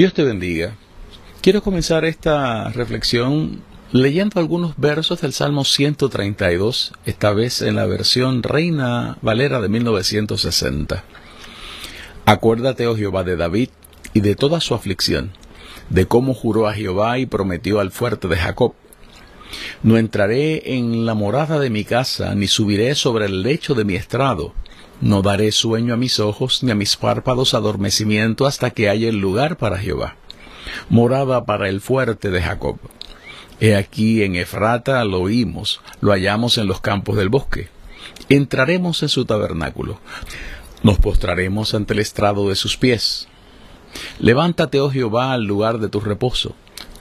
Dios te bendiga. Quiero comenzar esta reflexión leyendo algunos versos del Salmo 132, esta vez en la versión Reina Valera de 1960. Acuérdate, oh Jehová, de David y de toda su aflicción, de cómo juró a Jehová y prometió al fuerte de Jacob. No entraré en la morada de mi casa, ni subiré sobre el lecho de mi estrado, no daré sueño a mis ojos, ni a mis párpados adormecimiento hasta que haya el lugar para Jehová, morada para el fuerte de Jacob. He aquí en Efrata lo oímos, lo hallamos en los campos del bosque. Entraremos en su tabernáculo, nos postraremos ante el estrado de sus pies. Levántate, oh Jehová, al lugar de tu reposo,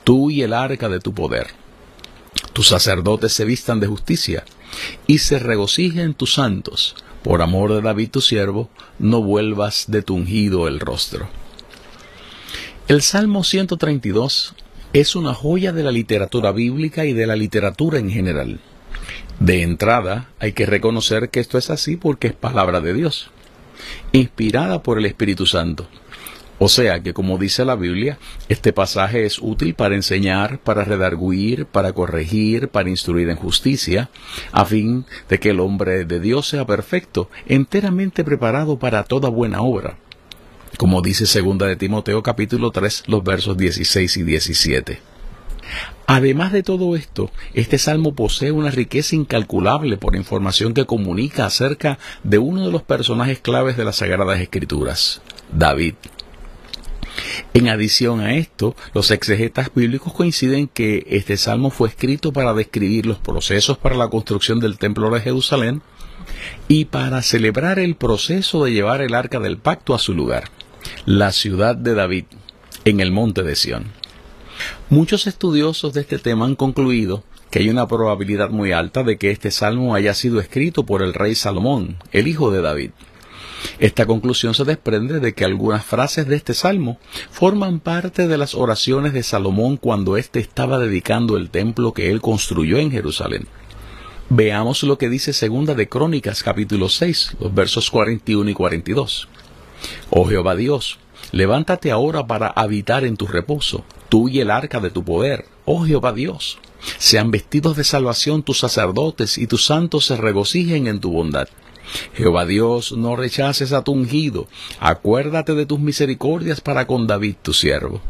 tú y el arca de tu poder. Tus sacerdotes se vistan de justicia, y se regocijen tus santos por amor de David tu siervo, no vuelvas de tu ungido el rostro. El Salmo 132 es una joya de la literatura bíblica y de la literatura en general. De entrada, hay que reconocer que esto es así porque es palabra de Dios, inspirada por el Espíritu Santo. O sea que, como dice la Biblia, este pasaje es útil para enseñar, para redarguir, para corregir, para instruir en justicia, a fin de que el hombre de Dios sea perfecto, enteramente preparado para toda buena obra. Como dice segunda de Timoteo capítulo 3, los versos 16 y 17. Además de todo esto, este salmo posee una riqueza incalculable por información que comunica acerca de uno de los personajes claves de las Sagradas Escrituras, David. En adición a esto, los exegetas bíblicos coinciden que este salmo fue escrito para describir los procesos para la construcción del templo de Jerusalén y para celebrar el proceso de llevar el arca del pacto a su lugar, la ciudad de David, en el monte de Sión. Muchos estudiosos de este tema han concluido que hay una probabilidad muy alta de que este salmo haya sido escrito por el rey Salomón, el hijo de David. Esta conclusión se desprende de que algunas frases de este salmo forman parte de las oraciones de Salomón cuando éste estaba dedicando el templo que él construyó en Jerusalén. Veamos lo que dice Segunda de Crónicas capítulo 6, los versos 41 y 42. Oh Jehová Dios, levántate ahora para habitar en tu reposo, tú y el arca de tu poder, oh Jehová Dios. Sean vestidos de salvación tus sacerdotes y tus santos se regocijen en tu bondad. Jehová Dios, no rechaces a tu ungido, acuérdate de tus misericordias para con David tu siervo.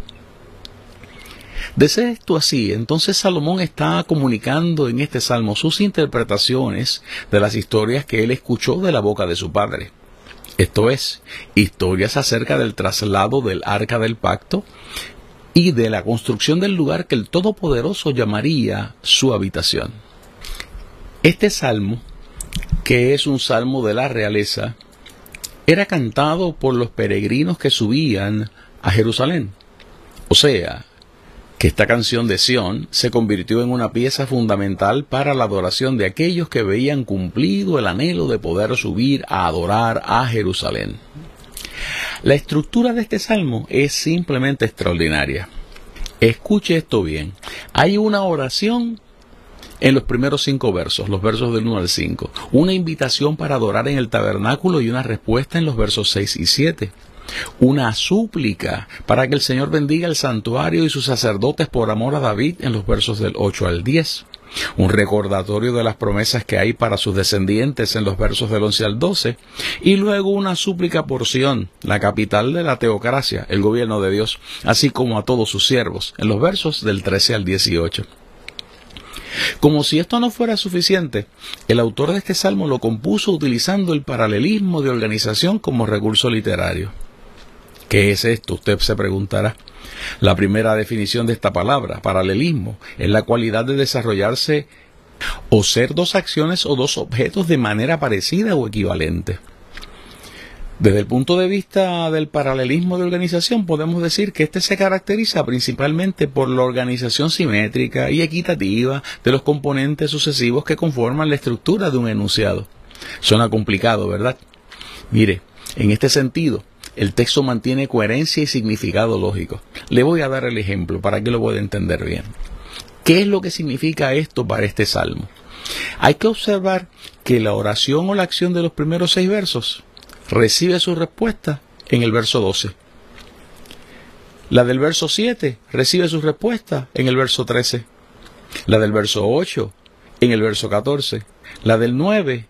De ser esto así, entonces Salomón está comunicando en este salmo sus interpretaciones de las historias que él escuchó de la boca de su padre. Esto es, historias acerca del traslado del arca del pacto y de la construcción del lugar que el Todopoderoso llamaría su habitación. Este salmo que es un salmo de la realeza, era cantado por los peregrinos que subían a Jerusalén. O sea, que esta canción de Sión se convirtió en una pieza fundamental para la adoración de aquellos que veían cumplido el anhelo de poder subir a adorar a Jerusalén. La estructura de este salmo es simplemente extraordinaria. Escuche esto bien. Hay una oración en los primeros cinco versos, los versos del 1 al 5. Una invitación para adorar en el tabernáculo y una respuesta en los versos 6 y 7. Una súplica para que el Señor bendiga el santuario y sus sacerdotes por amor a David en los versos del 8 al 10. Un recordatorio de las promesas que hay para sus descendientes en los versos del 11 al 12. Y luego una súplica por Sion, la capital de la teocracia, el gobierno de Dios, así como a todos sus siervos, en los versos del 13 al 18. Como si esto no fuera suficiente, el autor de este salmo lo compuso utilizando el paralelismo de organización como recurso literario. ¿Qué es esto? Usted se preguntará. La primera definición de esta palabra, paralelismo, es la cualidad de desarrollarse o ser dos acciones o dos objetos de manera parecida o equivalente. Desde el punto de vista del paralelismo de organización, podemos decir que este se caracteriza principalmente por la organización simétrica y equitativa de los componentes sucesivos que conforman la estructura de un enunciado. Suena complicado, ¿verdad? Mire, en este sentido, el texto mantiene coherencia y significado lógico. Le voy a dar el ejemplo para que lo pueda entender bien. ¿Qué es lo que significa esto para este salmo? Hay que observar que la oración o la acción de los primeros seis versos recibe su respuesta en el verso 12. La del verso 7 recibe su respuesta en el verso 13. La del verso 8 en el verso 14. La del 9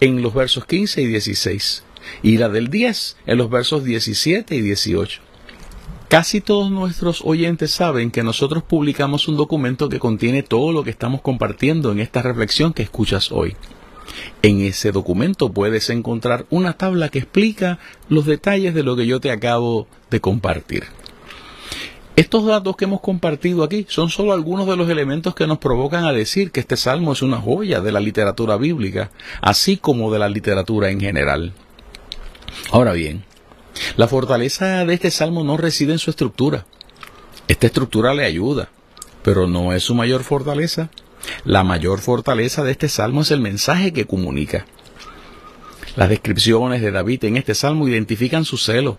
en los versos 15 y 16. Y la del 10 en los versos 17 y 18. Casi todos nuestros oyentes saben que nosotros publicamos un documento que contiene todo lo que estamos compartiendo en esta reflexión que escuchas hoy. En ese documento puedes encontrar una tabla que explica los detalles de lo que yo te acabo de compartir. Estos datos que hemos compartido aquí son solo algunos de los elementos que nos provocan a decir que este salmo es una joya de la literatura bíblica, así como de la literatura en general. Ahora bien, la fortaleza de este salmo no reside en su estructura. Esta estructura le ayuda, pero no es su mayor fortaleza. La mayor fortaleza de este salmo es el mensaje que comunica. Las descripciones de David en este salmo identifican su celo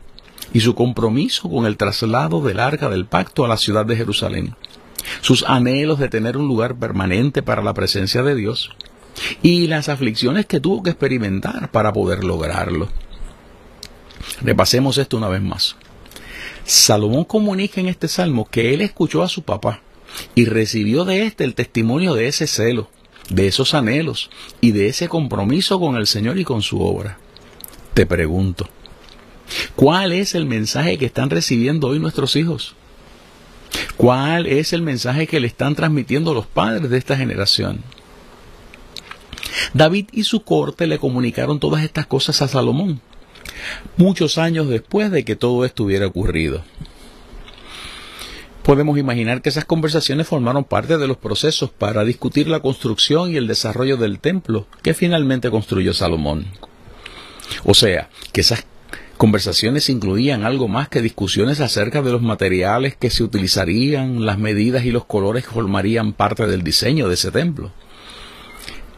y su compromiso con el traslado del arca del pacto a la ciudad de Jerusalén, sus anhelos de tener un lugar permanente para la presencia de Dios y las aflicciones que tuvo que experimentar para poder lograrlo. Repasemos esto una vez más. Salomón comunica en este salmo que él escuchó a su papá y recibió de éste el testimonio de ese celo, de esos anhelos y de ese compromiso con el Señor y con su obra. Te pregunto, ¿cuál es el mensaje que están recibiendo hoy nuestros hijos? ¿Cuál es el mensaje que le están transmitiendo los padres de esta generación? David y su corte le comunicaron todas estas cosas a Salomón, muchos años después de que todo esto hubiera ocurrido podemos imaginar que esas conversaciones formaron parte de los procesos para discutir la construcción y el desarrollo del templo que finalmente construyó Salomón. O sea, que esas conversaciones incluían algo más que discusiones acerca de los materiales que se utilizarían, las medidas y los colores que formarían parte del diseño de ese templo.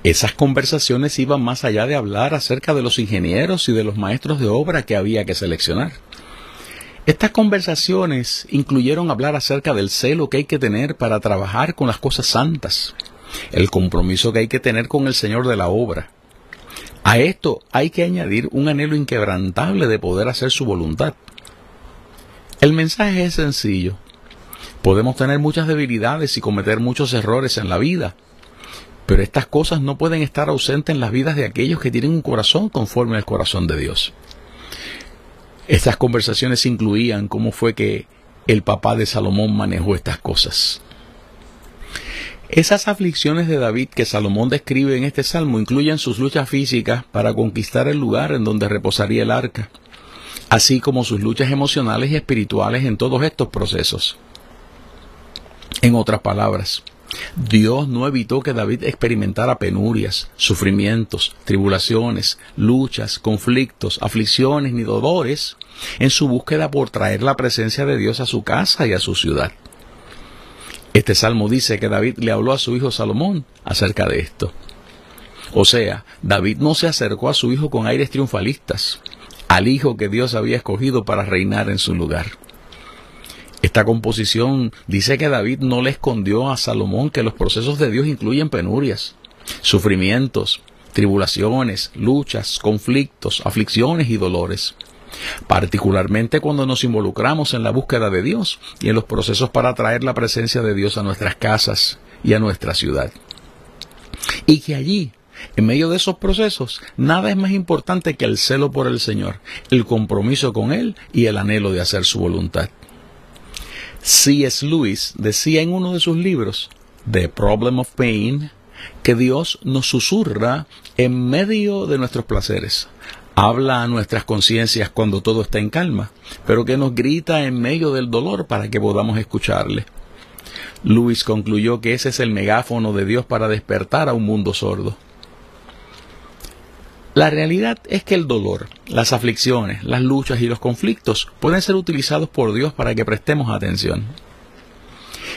Esas conversaciones iban más allá de hablar acerca de los ingenieros y de los maestros de obra que había que seleccionar. Estas conversaciones incluyeron hablar acerca del celo que hay que tener para trabajar con las cosas santas, el compromiso que hay que tener con el Señor de la obra. A esto hay que añadir un anhelo inquebrantable de poder hacer su voluntad. El mensaje es sencillo. Podemos tener muchas debilidades y cometer muchos errores en la vida, pero estas cosas no pueden estar ausentes en las vidas de aquellos que tienen un corazón conforme al corazón de Dios. Estas conversaciones incluían cómo fue que el papá de Salomón manejó estas cosas. Esas aflicciones de David que Salomón describe en este salmo incluyen sus luchas físicas para conquistar el lugar en donde reposaría el arca, así como sus luchas emocionales y espirituales en todos estos procesos. En otras palabras, Dios no evitó que David experimentara penurias, sufrimientos, tribulaciones, luchas, conflictos, aflicciones ni dolores en su búsqueda por traer la presencia de Dios a su casa y a su ciudad. Este salmo dice que David le habló a su hijo Salomón acerca de esto. O sea, David no se acercó a su hijo con aires triunfalistas, al hijo que Dios había escogido para reinar en su lugar. Esta composición dice que David no le escondió a Salomón que los procesos de Dios incluyen penurias, sufrimientos, tribulaciones, luchas, conflictos, aflicciones y dolores. Particularmente cuando nos involucramos en la búsqueda de Dios y en los procesos para traer la presencia de Dios a nuestras casas y a nuestra ciudad. Y que allí, en medio de esos procesos, nada es más importante que el celo por el Señor, el compromiso con Él y el anhelo de hacer su voluntad. C.S. Lewis decía en uno de sus libros, The Problem of Pain, que Dios nos susurra en medio de nuestros placeres, habla a nuestras conciencias cuando todo está en calma, pero que nos grita en medio del dolor para que podamos escucharle. Luis concluyó que ese es el megáfono de Dios para despertar a un mundo sordo. La realidad es que el dolor, las aflicciones, las luchas y los conflictos pueden ser utilizados por Dios para que prestemos atención.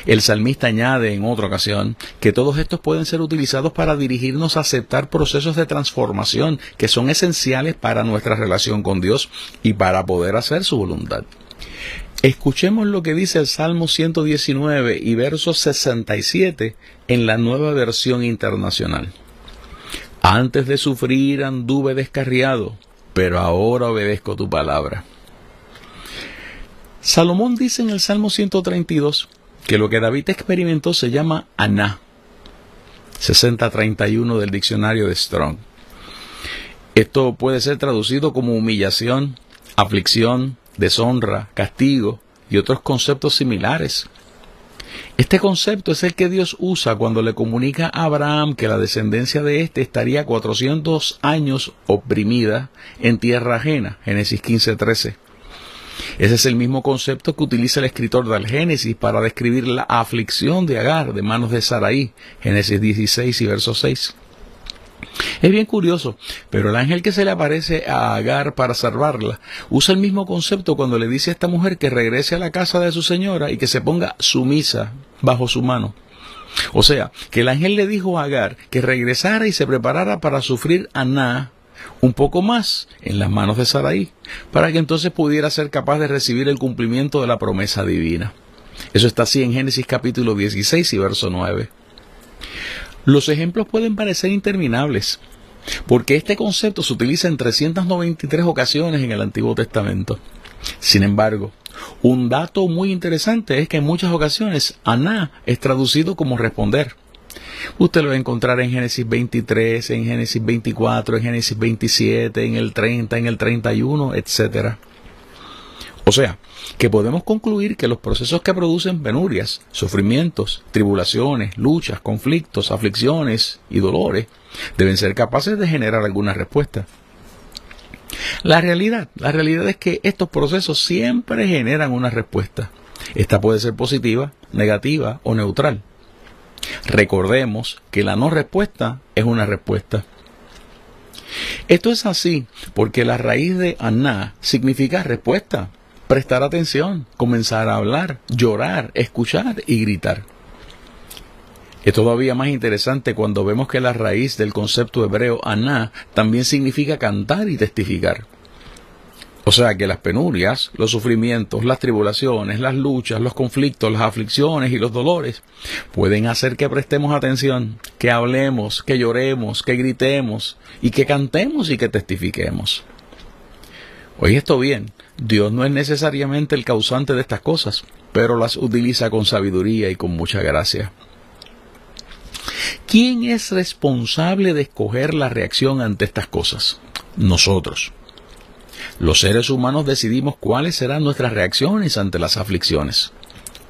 El salmista añade en otra ocasión que todos estos pueden ser utilizados para dirigirnos a aceptar procesos de transformación que son esenciales para nuestra relación con Dios y para poder hacer su voluntad. Escuchemos lo que dice el Salmo 119 y verso 67 en la nueva versión internacional. Antes de sufrir anduve descarriado, pero ahora obedezco tu palabra. Salomón dice en el Salmo 132, que lo que David experimentó se llama Aná, 6031 del diccionario de Strong. Esto puede ser traducido como humillación, aflicción, deshonra, castigo y otros conceptos similares. Este concepto es el que Dios usa cuando le comunica a Abraham que la descendencia de éste estaría 400 años oprimida en tierra ajena, Génesis 15:13. Ese es el mismo concepto que utiliza el escritor del Génesis para describir la aflicción de Agar de manos de Saraí, Génesis 16 y verso 6. Es bien curioso, pero el ángel que se le aparece a Agar para salvarla usa el mismo concepto cuando le dice a esta mujer que regrese a la casa de su señora y que se ponga sumisa bajo su mano. O sea, que el ángel le dijo a Agar que regresara y se preparara para sufrir a Na, un poco más en las manos de Saraí, para que entonces pudiera ser capaz de recibir el cumplimiento de la promesa divina. Eso está así en Génesis capítulo 16 y verso 9. Los ejemplos pueden parecer interminables, porque este concepto se utiliza en 393 ocasiones en el Antiguo Testamento. Sin embargo, un dato muy interesante es que en muchas ocasiones Aná es traducido como responder. Usted lo va a encontrar en Génesis 23, en Génesis 24, en Génesis 27, en el 30, en el 31, etc. O sea, que podemos concluir que los procesos que producen penurias, sufrimientos, tribulaciones, luchas, conflictos, aflicciones y dolores deben ser capaces de generar alguna respuesta. La realidad, la realidad es que estos procesos siempre generan una respuesta. Esta puede ser positiva, negativa o neutral. Recordemos que la no respuesta es una respuesta. Esto es así porque la raíz de Aná significa respuesta, prestar atención, comenzar a hablar, llorar, escuchar y gritar. Es todavía más interesante cuando vemos que la raíz del concepto hebreo Aná también significa cantar y testificar. Sea que las penurias, los sufrimientos, las tribulaciones, las luchas, los conflictos, las aflicciones y los dolores pueden hacer que prestemos atención, que hablemos, que lloremos, que gritemos y que cantemos y que testifiquemos. Oye esto bien, Dios no es necesariamente el causante de estas cosas, pero las utiliza con sabiduría y con mucha gracia. ¿Quién es responsable de escoger la reacción ante estas cosas? Nosotros. Los seres humanos decidimos cuáles serán nuestras reacciones ante las aflicciones.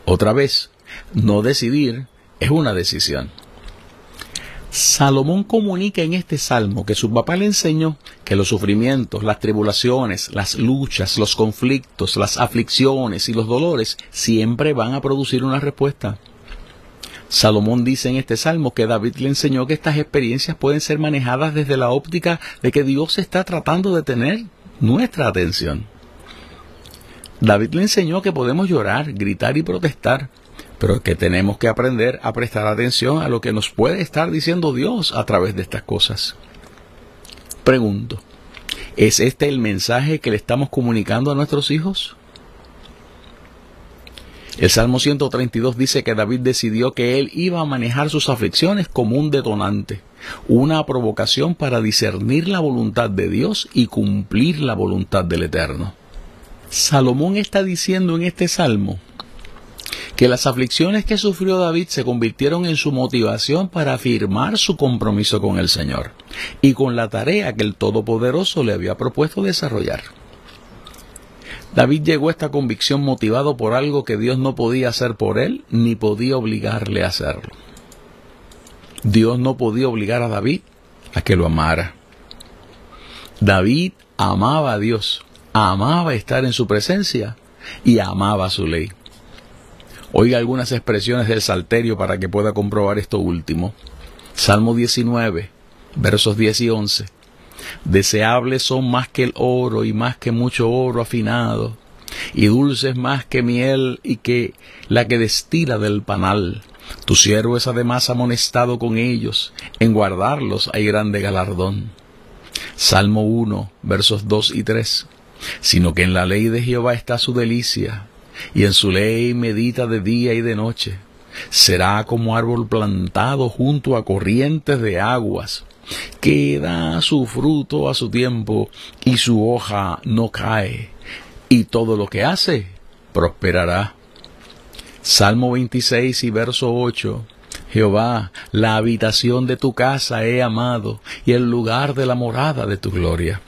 Otra vez, no decidir es una decisión. Salomón comunica en este salmo que su papá le enseñó que los sufrimientos, las tribulaciones, las luchas, los conflictos, las aflicciones y los dolores siempre van a producir una respuesta. Salomón dice en este salmo que David le enseñó que estas experiencias pueden ser manejadas desde la óptica de que Dios está tratando de tener nuestra atención. David le enseñó que podemos llorar, gritar y protestar, pero que tenemos que aprender a prestar atención a lo que nos puede estar diciendo Dios a través de estas cosas. Pregunto, ¿es este el mensaje que le estamos comunicando a nuestros hijos? El Salmo 132 dice que David decidió que él iba a manejar sus aflicciones como un detonante una provocación para discernir la voluntad de Dios y cumplir la voluntad del Eterno. Salomón está diciendo en este salmo que las aflicciones que sufrió David se convirtieron en su motivación para afirmar su compromiso con el Señor y con la tarea que el Todopoderoso le había propuesto desarrollar. David llegó a esta convicción motivado por algo que Dios no podía hacer por él ni podía obligarle a hacerlo. Dios no podía obligar a David a que lo amara. David amaba a Dios, amaba estar en su presencia y amaba su ley. Oiga algunas expresiones del Salterio para que pueda comprobar esto último. Salmo 19, versos 10 y 11. Deseables son más que el oro y más que mucho oro afinado, y dulces más que miel y que la que destila del panal. Tu siervo es además amonestado con ellos, en guardarlos hay grande galardón. Salmo 1, versos 2 y 3. Sino que en la ley de Jehová está su delicia, y en su ley medita de día y de noche. Será como árbol plantado junto a corrientes de aguas, que da su fruto a su tiempo, y su hoja no cae, y todo lo que hace prosperará. Salmo 26 y verso 8. Jehová, la habitación de tu casa he amado, y el lugar de la morada de tu gloria.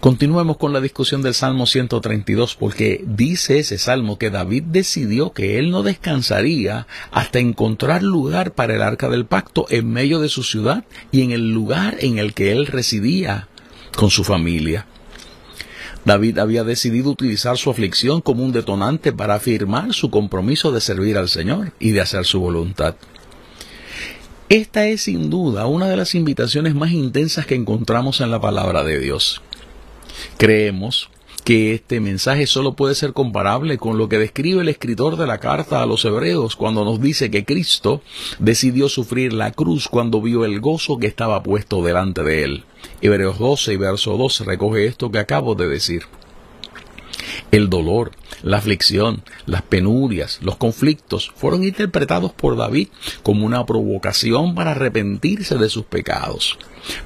Continuemos con la discusión del Salmo 132 porque dice ese salmo que David decidió que él no descansaría hasta encontrar lugar para el arca del pacto en medio de su ciudad y en el lugar en el que él residía con su familia. David había decidido utilizar su aflicción como un detonante para afirmar su compromiso de servir al Señor y de hacer su voluntad. Esta es sin duda una de las invitaciones más intensas que encontramos en la palabra de Dios. Creemos que este mensaje solo puede ser comparable con lo que describe el escritor de la carta a los hebreos cuando nos dice que Cristo decidió sufrir la cruz cuando vio el gozo que estaba puesto delante de él. Hebreos 12 y verso 2 recoge esto que acabo de decir. El dolor, la aflicción, las penurias, los conflictos fueron interpretados por David como una provocación para arrepentirse de sus pecados,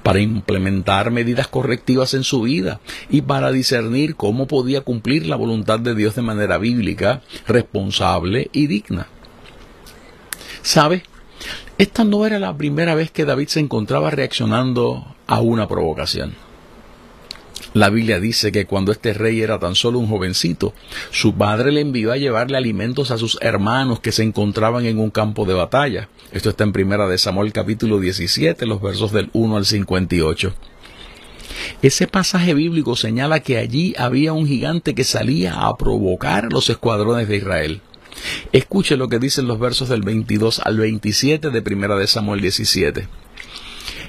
para implementar medidas correctivas en su vida y para discernir cómo podía cumplir la voluntad de Dios de manera bíblica, responsable y digna. ¿Sabe? Esta no era la primera vez que David se encontraba reaccionando a una provocación. La Biblia dice que cuando este rey era tan solo un jovencito, su padre le envió a llevarle alimentos a sus hermanos que se encontraban en un campo de batalla. Esto está en primera de Samuel capítulo 17, los versos del 1 al 58. Ese pasaje bíblico señala que allí había un gigante que salía a provocar los escuadrones de Israel. Escuche lo que dicen los versos del 22 al 27 de primera de Samuel 17.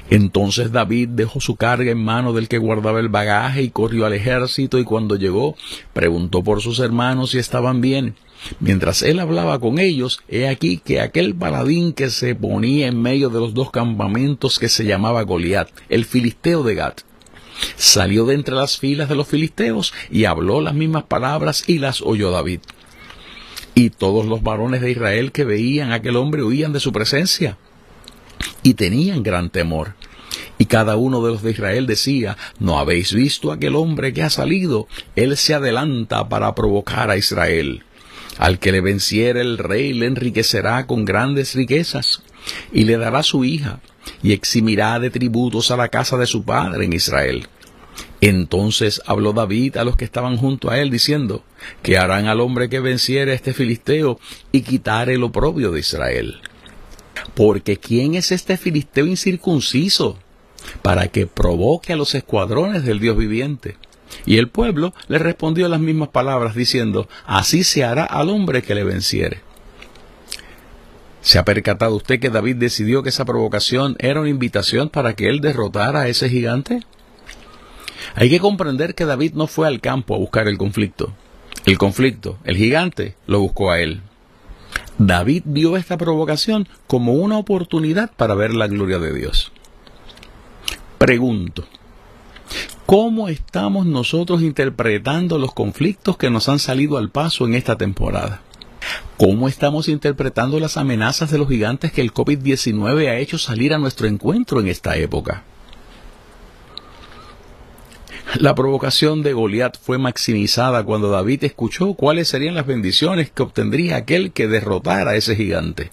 Entonces David dejó su carga en mano del que guardaba el bagaje y corrió al ejército y cuando llegó preguntó por sus hermanos si estaban bien. Mientras él hablaba con ellos, he aquí que aquel paladín que se ponía en medio de los dos campamentos que se llamaba Goliat, el filisteo de Gat, salió de entre las filas de los filisteos y habló las mismas palabras y las oyó David. Y todos los varones de Israel que veían a aquel hombre huían de su presencia y tenían gran temor. Y cada uno de los de Israel decía, ¿no habéis visto aquel hombre que ha salido? Él se adelanta para provocar a Israel. Al que le venciere el rey le enriquecerá con grandes riquezas, y le dará su hija, y eximirá de tributos a la casa de su padre en Israel. Entonces habló David a los que estaban junto a él, diciendo, que harán al hombre que venciere este filisteo y quitare el oprobio de Israel. Porque ¿quién es este filisteo incircunciso para que provoque a los escuadrones del Dios viviente? Y el pueblo le respondió las mismas palabras diciendo, así se hará al hombre que le venciere. ¿Se ha percatado usted que David decidió que esa provocación era una invitación para que él derrotara a ese gigante? Hay que comprender que David no fue al campo a buscar el conflicto. El conflicto, el gigante, lo buscó a él. David vio esta provocación como una oportunidad para ver la gloria de Dios. Pregunto, ¿cómo estamos nosotros interpretando los conflictos que nos han salido al paso en esta temporada? ¿Cómo estamos interpretando las amenazas de los gigantes que el COVID-19 ha hecho salir a nuestro encuentro en esta época? La provocación de Goliat fue maximizada cuando David escuchó cuáles serían las bendiciones que obtendría aquel que derrotara a ese gigante.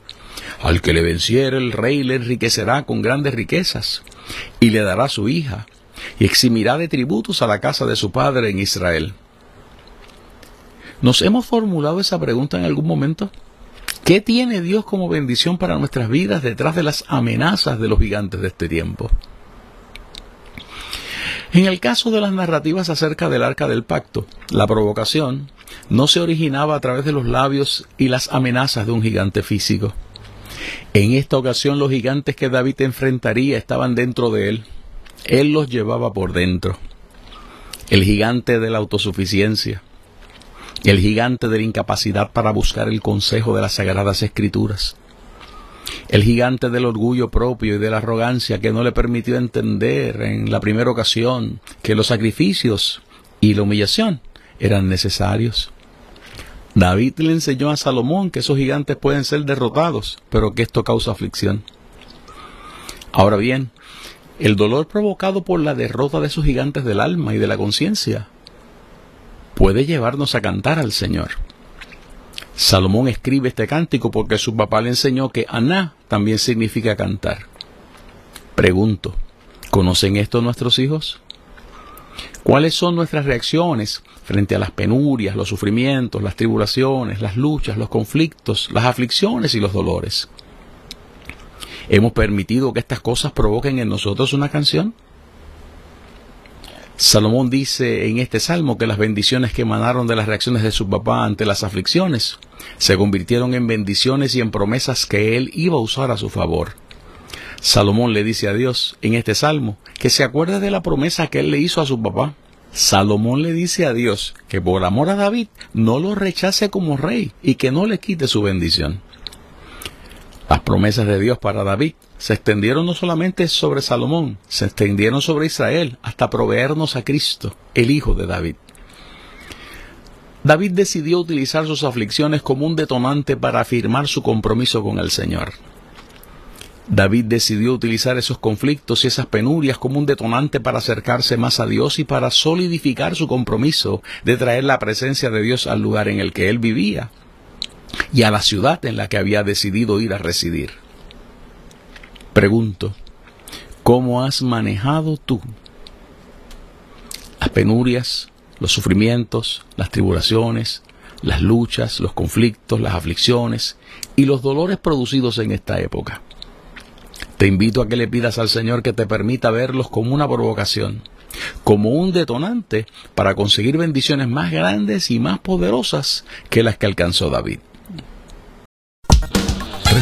Al que le venciera el rey le enriquecerá con grandes riquezas y le dará su hija y eximirá de tributos a la casa de su padre en Israel. ¿Nos hemos formulado esa pregunta en algún momento? ¿Qué tiene Dios como bendición para nuestras vidas detrás de las amenazas de los gigantes de este tiempo? En el caso de las narrativas acerca del arca del pacto, la provocación no se originaba a través de los labios y las amenazas de un gigante físico. En esta ocasión los gigantes que David enfrentaría estaban dentro de él. Él los llevaba por dentro. El gigante de la autosuficiencia, el gigante de la incapacidad para buscar el consejo de las sagradas escrituras, el gigante del orgullo propio y de la arrogancia que no le permitió entender en la primera ocasión que los sacrificios y la humillación eran necesarios. David le enseñó a Salomón que esos gigantes pueden ser derrotados, pero que esto causa aflicción. Ahora bien, el dolor provocado por la derrota de esos gigantes del alma y de la conciencia puede llevarnos a cantar al Señor. Salomón escribe este cántico porque su papá le enseñó que Aná también significa cantar. Pregunto, ¿conocen esto nuestros hijos? ¿Cuáles son nuestras reacciones frente a las penurias, los sufrimientos, las tribulaciones, las luchas, los conflictos, las aflicciones y los dolores? ¿Hemos permitido que estas cosas provoquen en nosotros una canción? Salomón dice en este salmo que las bendiciones que emanaron de las reacciones de su papá ante las aflicciones se convirtieron en bendiciones y en promesas que él iba a usar a su favor. Salomón le dice a Dios en este salmo que se acuerde de la promesa que él le hizo a su papá. Salomón le dice a Dios que por amor a David no lo rechace como rey y que no le quite su bendición. Las promesas de Dios para David se extendieron no solamente sobre Salomón, se extendieron sobre Israel hasta proveernos a Cristo, el Hijo de David. David decidió utilizar sus aflicciones como un detonante para afirmar su compromiso con el Señor. David decidió utilizar esos conflictos y esas penurias como un detonante para acercarse más a Dios y para solidificar su compromiso de traer la presencia de Dios al lugar en el que él vivía y a la ciudad en la que había decidido ir a residir. Pregunto, ¿cómo has manejado tú las penurias, los sufrimientos, las tribulaciones, las luchas, los conflictos, las aflicciones y los dolores producidos en esta época? Te invito a que le pidas al Señor que te permita verlos como una provocación, como un detonante para conseguir bendiciones más grandes y más poderosas que las que alcanzó David.